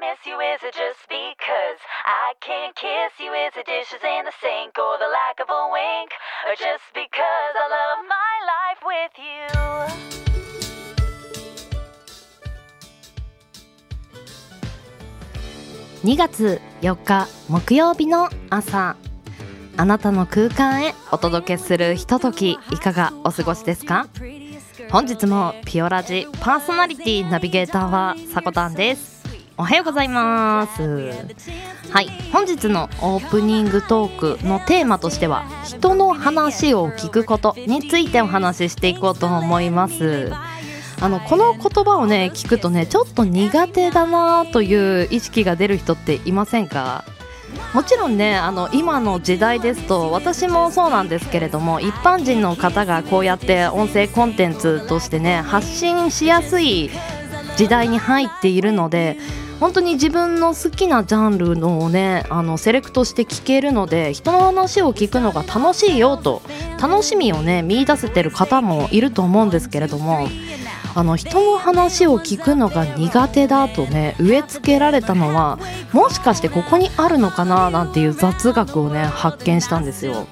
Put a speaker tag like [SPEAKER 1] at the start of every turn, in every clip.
[SPEAKER 1] miss you? Is it just because I can't kiss you? Is it dishes in the sink or the lack of a wink? Or just because I love my life with you?
[SPEAKER 2] 2月4日木曜日の朝あなたの空間へお届けするひとときいかがお過ごしですか本日もピオラジパーソナリティナビゲーターはさこたんです。おはようございます。はい。本日のオープニングトークのテーマとしては人の話を聞くことについてお話ししていこうと思います。あのこの言葉をね聞くとねちょっと苦手だなという意識が出る人っていませんか？もちろんねあの今の時代ですと私もそうなんですけれども一般人の方がこうやって音声コンテンツとしてね発信しやすい時代に入っているので本当に自分の好きなジャンルのをねあのセレクトして聞けるので人の話を聞くのが楽しいよと楽しみをね見出せてる方もいると思うんですけれどもあの人の話を聞くのが苦手だとね植え付けられたのはもしかしてここにあるのかななんていう雑学をね発見したんですよ。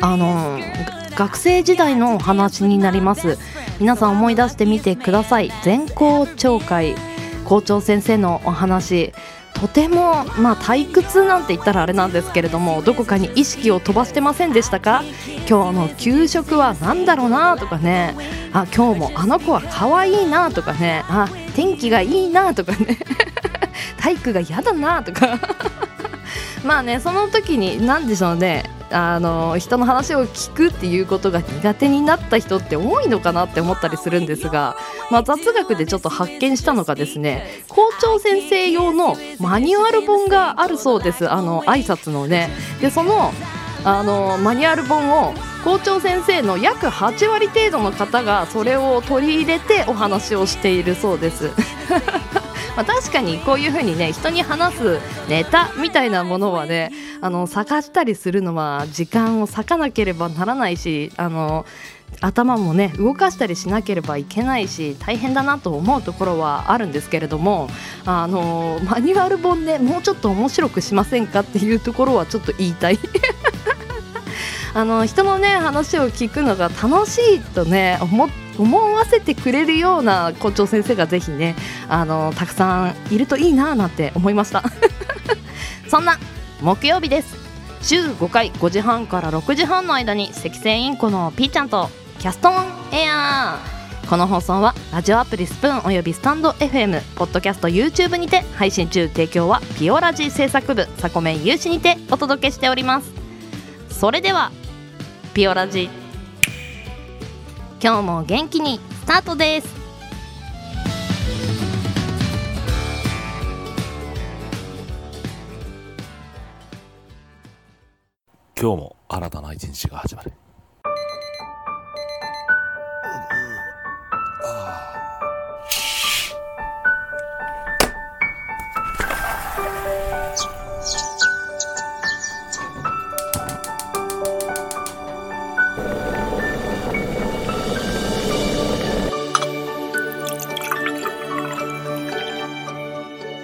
[SPEAKER 2] あの学生時代のお話になります。皆さん思い出してみてください。全校長会校長先生のお話。とても、まあ、退屈なんて言ったらあれなんですけれどもどこかに意識を飛ばしてませんでしたか？今日の給食は何だろうなとかね。あ今日もあの子は可愛いなとかね。あ天気がいいなとかね。体育が嫌だなとか。まあねその時に何でしょうね。あの人の話を聞くっていうことが苦手になった人って多いのかなって思ったりするんですが、まあ、雑学でちょっと発見したのがですね校長先生用のマニュアル本があるそうですあの挨拶のねでそのあのマニュアル本を校長先生の約8割程度の方がそれを取り入れてお話をしているそうです。まあ、確かにこういう風にね人に話すネタみたいなものはねあの探したりするのは時間を割かなければならないしあの頭もね動かしたりしなければいけないし大変だなと思うところはあるんですけれどもあのマニュアル本でもうちょっと面白くしませんかっていうところはちょっと言いたい。あの人のね話を聞くのが楽しいとね思って思わせてくれるような校長先生がぜひねあのたくさんいるといいななんて思いました。そんな木曜日です。週5回5時半から6時半の間に赤線インコのピーちゃんとキャストオンエア。この放送はラジオアプリスプーンおよびスタンド FM ポッドキャスト YouTube にて配信中提供はピオラジ制作部サコメン有志にてお届けしております。それではピオラジ今日も元気にスタートです。
[SPEAKER 3] 今日も新たな一日が始まる。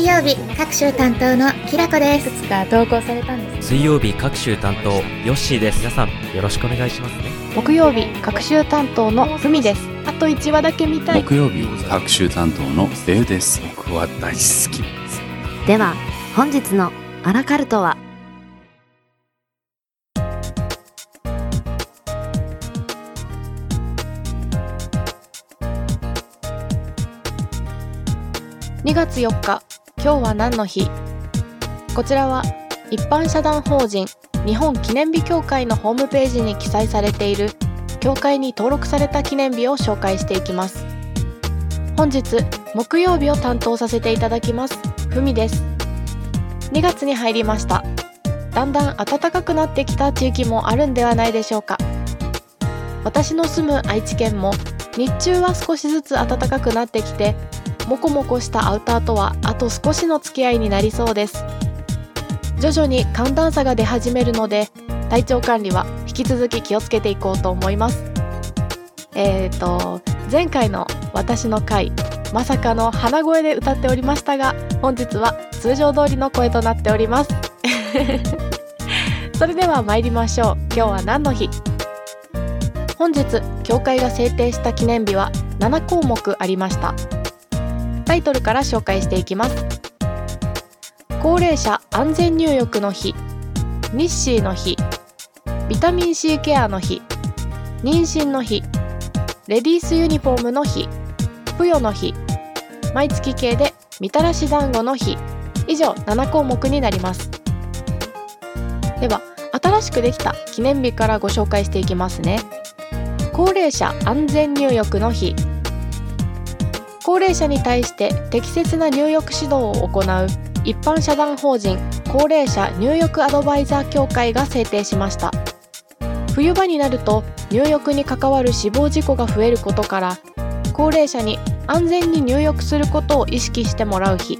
[SPEAKER 4] 水曜日各週担当のきらこです。
[SPEAKER 5] いくつか投稿されたんです
[SPEAKER 6] 水曜日各週担当ヨッシーです。皆さんよろしくお願いしますね。
[SPEAKER 5] 木曜日各週担当のふみです。あと1話だけ見たい。
[SPEAKER 7] 木曜日各週担当のデウです。僕は大好き。
[SPEAKER 2] では本日のアラカルトは
[SPEAKER 5] ？2月4日今日は何の日？こちらは一般社団法人日本記念日協会のホームページに記載されている協会に登録された記念日を紹介していきます。本日木曜日を担当させていただきます。ふみです。2月に入りました。だんだん暖かくなってきた地域もあるんではないでしょうか。私の住む愛知県も日中は少しずつ暖かくなってきてモコモコしたアウターとはあと少しの付き合いになりそうです。徐々に寒暖差が出始めるので体調管理は引き続き気をつけていこうと思います。えーと前回の私の回まさかの鼻声で歌っておりましたが本日は通常通りの声となっております。それでは参りましょう。今日は何の日？本日教会が制定した記念日は7項目ありました。タイトルから紹介していきます。高齢者安全入浴の日日誌の日ビタミン C ケアの日妊娠の日レディースユニフォームの日ぷよの日毎月系でみたらし団子の日以上7項目になります。では新しくできた記念日からご紹介していきますね。高齢者安全入浴の日高齢者に対して適切な入浴指導を行う一般社団法人高齢者入浴アドバイザー協会が制定しました。冬場になると入浴に関わる死亡事故が増えることから高齢者に安全に入浴することを意識してもらう日。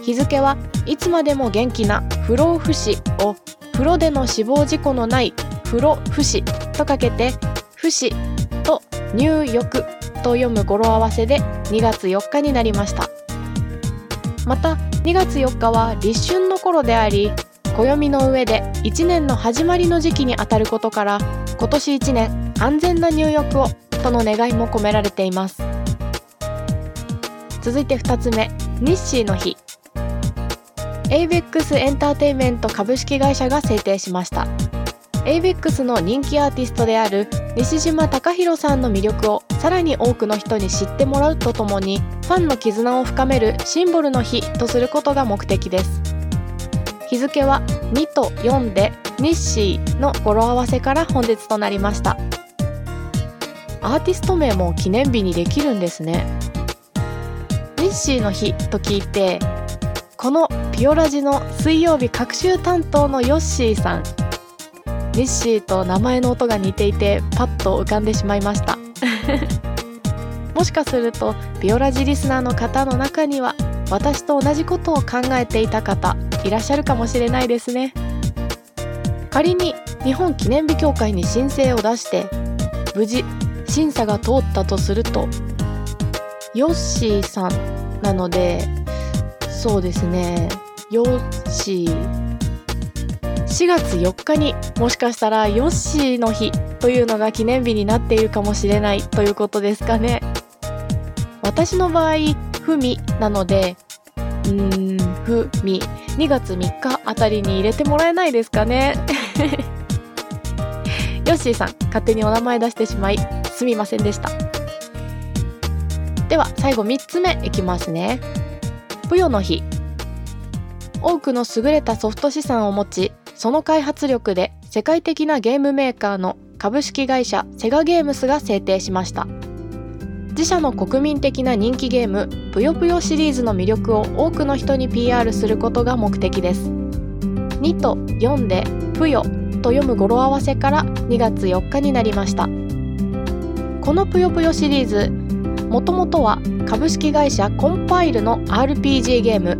[SPEAKER 5] 日付はいつまでも元気な不老不死を風呂での死亡事故のない風呂不死とかけて不死と入浴と読む語呂合わせで2月4日になりました。また2月4日は立春の頃であり暦の上で1年の始まりの時期にあたることから今年1年安全な入浴をとの願いも込められています。続いて2つ目日誌の日。ABEX エンターテインメント株式会社が制定しました。ABEX の人気アーティストである西島隆弘さんの魅力をさらに多くの人に知ってもらうとともにファンの絆を深めるシンボルの日とすることが目的です。日付は2と4で日誌の語呂合わせから本日となりました。アーティスト名も記念日にできるんですね。日誌の日と聞いてこのピオラジの水曜日各週担当のヨッシーさん。日誌と名前の音が似ていてパッと浮かんでしまいました。もしかするとビオラジリスナーの方の中には私と同じことを考えていた方いらっしゃるかもしれないですね。仮に日本記念日協会に申請を出して無事審査が通ったとするとヨッシーさんなのでそうですねヨッシー4月4日にもしかしたらヨッシーの日というのが記念日になっているかもしれないということですかね。私の場合ふみなのでうーんふみ2月3日あたりに入れてもらえないですかね。ヨッシーさん勝手にお名前出してしまいすみませんでした。では最後3つ目いきますね。ぷよの日。多くの優れたソフト資産を持ちその開発力で世界的なゲームメーカーの株式会社セガゲームスが制定しました。自社の国民的な人気ゲームぷよぷよシリーズの魅力を多くの人に PR することが目的です。2と4でぷよと読む語呂合わせから2月4日になりました。このぷよぷよシリーズもともとは株式会社コンパイルの RPG ゲーム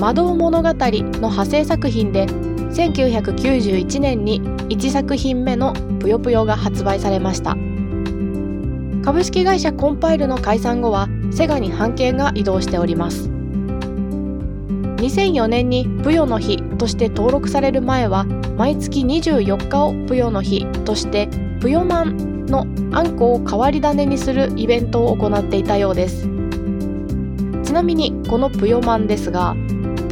[SPEAKER 5] 魔導物語の派生作品で1991年に1作品目のぷよぷよが発売されました。株式会社コンパイルの解散後はセガに版権が移動しております。2004年にぷよの日として登録される前は毎月24日をぷよの日としてぷよマンのあんこを変わり種にするイベントを行っていたようです。ちなみにこのぷよマンですが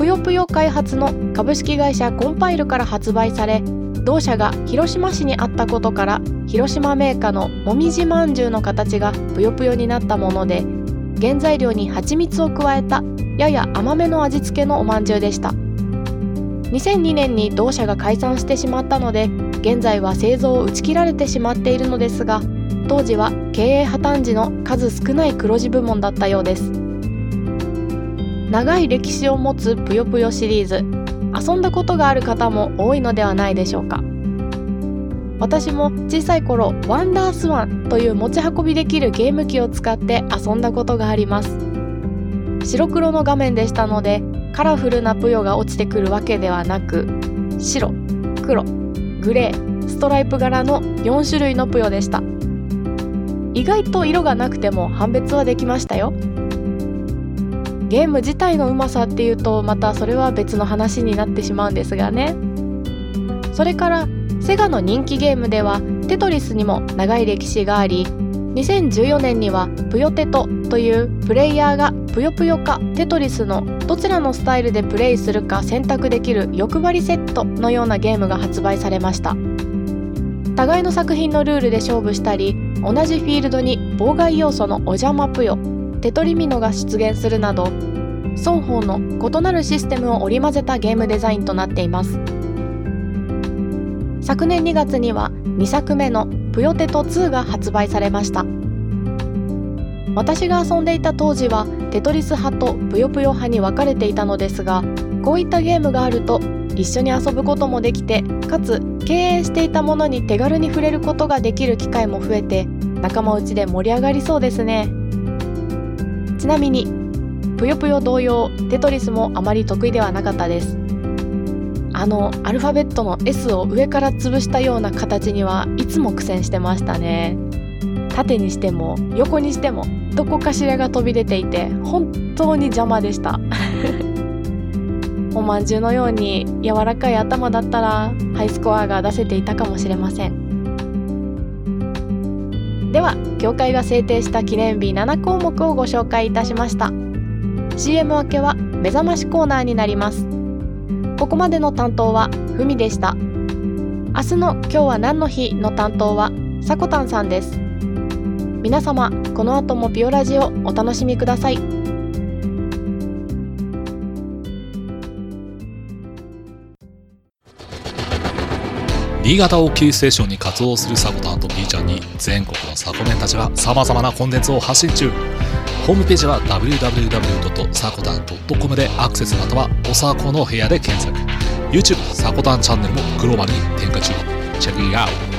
[SPEAKER 5] ぷよぷよ開発の株式会社コンパイルから発売され同社が広島市にあったことから広島メーカーのもみじまんじゅうの形がぷよぷよになったもので原材料に蜂蜜を加えたやや甘めの味付けのおまんじゅうでした。2002年に同社が解散してしまったので現在は製造を打ち切られてしまっているのですが当時は経営破綻時の数少ない黒字部門だったようです。長い歴史を持つぷよぷよシリーズ。遊んだことがある方も多いのではないでしょうか。私も小さい頃ワンダースワンという持ち運びできるゲーム機を使って遊んだことがあります。白黒の画面でしたのでカラフルなぷよが落ちてくるわけではなく白黒グレーストライプ柄の4種類のぷよでした。意外と色がなくても判別はできましたよ。ゲーム自体のうまさっていうとまたそれは別の話になってしまうんですがね。それからセガの人気ゲームではテトリスにも長い歴史があり2014年にはぷよテトというプレイヤーがぷよぷよかテトリスのどちらのスタイルでプレイするか選択できる欲張りセットのようなゲームが発売されました。互いの作品のルールで勝負したり同じフィールドに妨害要素のお邪魔ぷよテトリミノが出現するなど双方の異なるシステムを織り交ぜたゲームデザインとなっています。昨年2月には2作目の「ぷよテト2」が発売されました。私が遊んでいた当時はテトリス派とぷよぷよ派に分かれていたのですがこういったゲームがあると一緒に遊ぶこともできてかつ経営していたものに手軽に触れることができる機会も増えて仲間内で盛り上がりそうですね。ちなみにぷよぷよ同様テトリスもあまり得意ではなかったです。あのアルファベットの S を上から潰したような形にはいつも苦戦してましたね。縦にしても横にしてもどこかしらが飛び出ていて本当に邪魔でした。おまんじゅうのように柔らかい頭だったらハイスコアが出せていたかもしれません。では協会が制定した記念日7項目をご紹介いたしました。CM 明けは目覚ましコーナーになります。ここまでの担当はふみでした。明日の今日は何の日の担当はさこたんさんです。皆様この後もビオラジをお楽しみください。
[SPEAKER 8] 新潟をキーステーションに活動するサコタンと B ちゃんに全国のサコメンたちが様々なコンテンツを発信中。ホームページは www.sakotan.com でアクセスまたはおさこの部屋で検索。YouTube サコタンチャンネルもグローバルに展開中。チェックイアウト。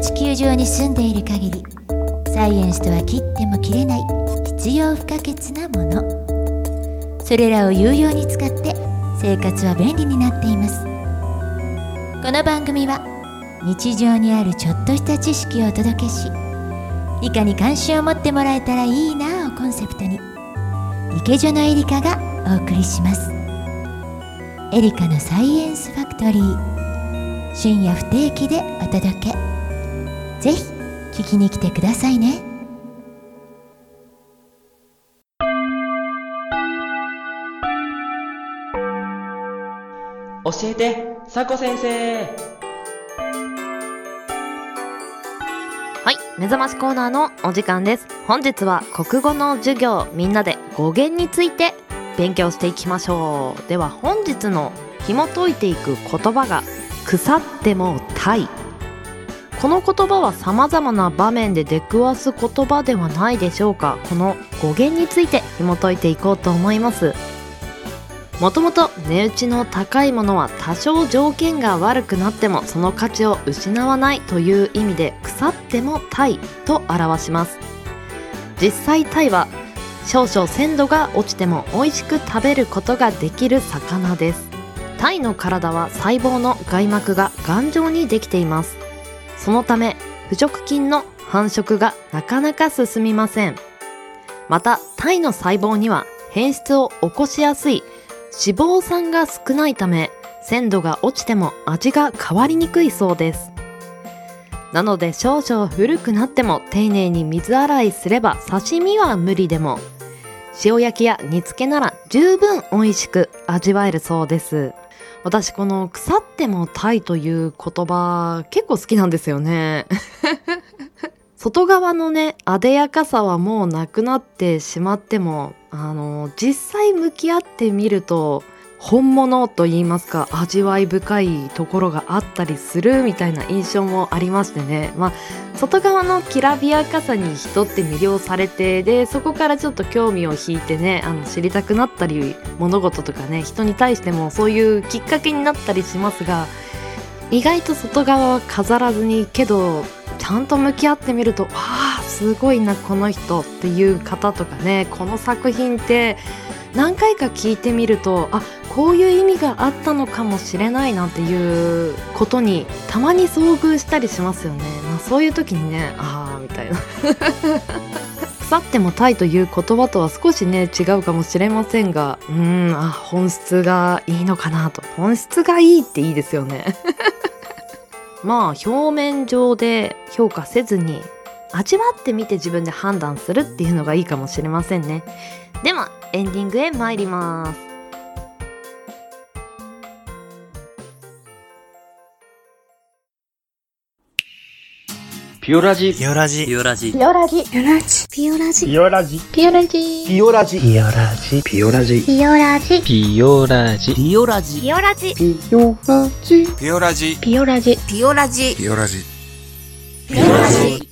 [SPEAKER 4] 地球上に住んでいる限りサイエンスとは切っても切れない必要不可欠なもの。それらを有用に使って生活は便利になっています。この番組は日常にあるちょっとした知識をお届けしいかに関心を持ってもらえたらいいなをコンセプトに池女のエリカがお送りします。エリカのサイエンスファクトリー。深夜不定期でお届け。ぜひ聞きに来てくださいね
[SPEAKER 9] 教えて、さこ先生
[SPEAKER 2] はい、目覚ましコーナーのお時間です。本日は国語の授業みんなで語源について勉強していきましょう。では本日の紐解いていく言葉が腐っても鯛。この言葉は様々な場面で出くわす言葉ではないでしょうか。この語源について紐解いていこうと思います。もともと値打ちの高いものは多少条件が悪くなってもその価値を失わないという意味で腐ってもタイと表します実際タイは少々鮮度が落ちても美味しく食べることができる魚ですタイの体は細胞の外膜が頑丈にできていますそのため腐食菌の繁殖がなかなか進みません。またタイの細胞には変質を起こしやすい脂肪酸が少ないため鮮度が落ちても味が変わりにくいそうです。なので少々古くなっても丁寧に水洗いすれば刺身は無理でも塩焼きや煮付けなら十分美味しく味わえるそうです。私この腐ってもタイという言葉結構好きなんですよね。外側のねあでやかさはもうなくなってしまってもあの実際向き合ってみると本物と言いますか味わい深いところがあったりするみたいな印象もありましてね、まあ、外側のきらびやかさに人って魅了されてでそこからちょっと興味を引いてねあの知りたくなったり物事とかね人に対してもそういうきっかけになったりしますが意外と外側は飾らずにけどちゃんと向き合ってみるとわあすごいなこの人っていう方とかねこの作品って何回か聞いてみるとあこういう意味があったのかもしれないなんていうことにたまに遭遇したりしますよね、まあ、そういう時にねああみたいな。腐ってもタイという言葉とは少しね違うかもしれませんがうんあ本質がいいのかなと。本質がいいっていいですよね。まあ表面上で評価せずに味わってみて自分で判断するっていうのがいいかもしれませんね。ではエンディングへ参ります
[SPEAKER 9] ピオラジ
[SPEAKER 6] ピオラジ。ピオラジ。
[SPEAKER 1] ピオラジ。ピオラジ。ピオラジ。
[SPEAKER 9] ピオラジ
[SPEAKER 1] ピオラジ。
[SPEAKER 9] ピオラジピオラジピオラジ
[SPEAKER 1] ピオラジ。
[SPEAKER 9] ピオラジ
[SPEAKER 6] ピオラジ。
[SPEAKER 1] ピオラジ。
[SPEAKER 9] ピオラジ
[SPEAKER 10] ピオラジ
[SPEAKER 1] ピオラジ。
[SPEAKER 10] ピオラジ
[SPEAKER 1] ピオラジ。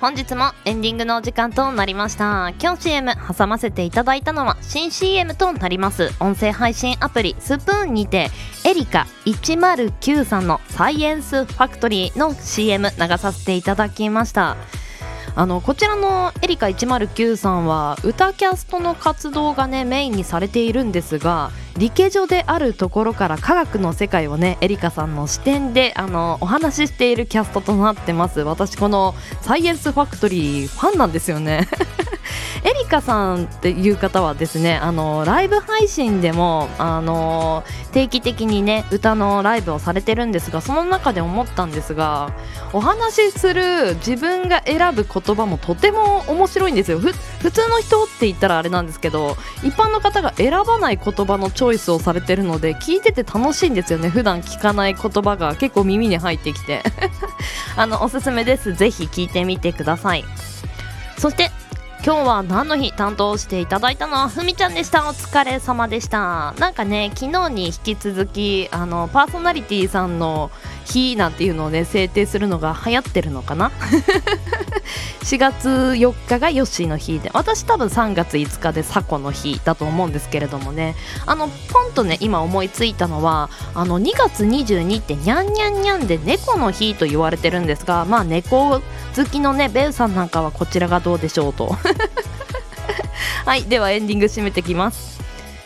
[SPEAKER 2] 本日もエンディングのお時間となりました。今日 CM 挟ませていただいたのは新 CM となります。音声配信アプリスプーンにてエリカ109さんのサイエンスファクトリーの CM 流させていただきました。あのこちらのエリカ109さんは歌キャストの活動がねメインにされているんですが理系女であるところから科学の世界をねエリカさんの視点であのお話ししているキャストとなってます。私このサイエンスファクトリーファンなんですよね。エリカさんっていう方はですねあのライブ配信でもあの定期的にね歌のライブをされてるんですがその中で思ったんですがお話しする自分が選ぶ言葉もとても面白いんですよ。普通の人って言ったらあれなんですけど一般の方が選ばない言葉のチョイスをされてるので聞いてて楽しいんですよね。普段聞かない言葉が結構耳に入ってきて。あのおすすめです。ぜひ聞いてみてください。そして今日は何の日担当していただいたのはふみちゃんでした。お疲れ様でした。なんかね昨日に引き続きあのパーソナリティさんの日なんていうのをね制定するのが流行ってるのかな？4月4日がヨッシーの日で私多分3月5日でサコの日だと思うんですけれどもね。あのポンとね今思いついたのはあの2月22ってにゃんにゃんにゃんで猫の日と言われてるんですがまあ猫好きのねベウさんなんかはこちらがどうでしょうと。はいではエンディング締めてきます。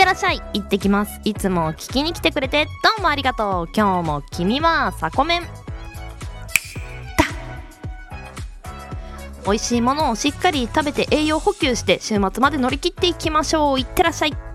[SPEAKER 2] ってらっしゃい。行ってきます。いつも聞きに来てくれてどうもありがとう。今日も君はサコメン。だ。美味しいものをしっかり食べて栄養補給して週末まで乗り切っていきましょう。いってらっしゃい。